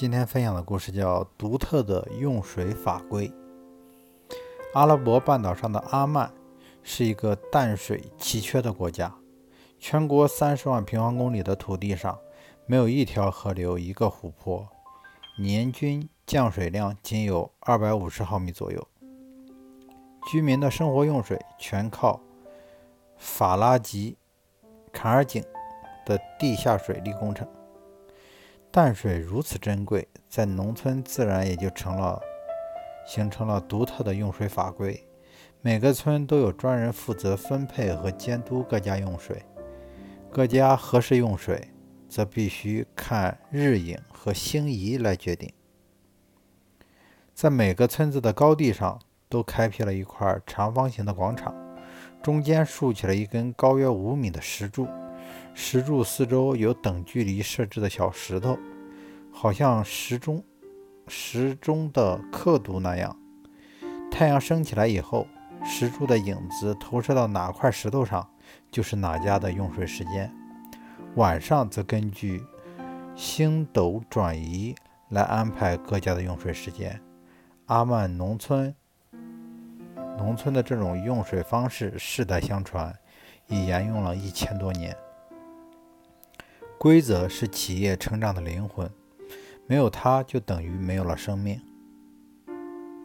今天分享的故事叫《独特的用水法规》。阿拉伯半岛上的阿曼是一个淡水奇缺的国家，全国三十万平方公里的土地上，没有一条河流、一个湖泊，年均降水量仅有二百五十毫米左右。居民的生活用水全靠法拉吉坎尔井的地下水利工程。淡水如此珍贵，在农村自然也就成了形成了独特的用水法规。每个村都有专人负责分配和监督各家用水，各家何时用水，则必须看日影和星移来决定。在每个村子的高地上，都开辟了一块长方形的广场，中间竖起了一根高约五米的石柱。石柱四周有等距离设置的小石头，好像时钟时钟的刻度那样。太阳升起来以后，石柱的影子投射到哪块石头上，就是哪家的用水时间。晚上则根据星斗转移来安排各家的用水时间。阿曼农村农村的这种用水方式世代相传，已沿用了一千多年。规则是企业成长的灵魂，没有它就等于没有了生命。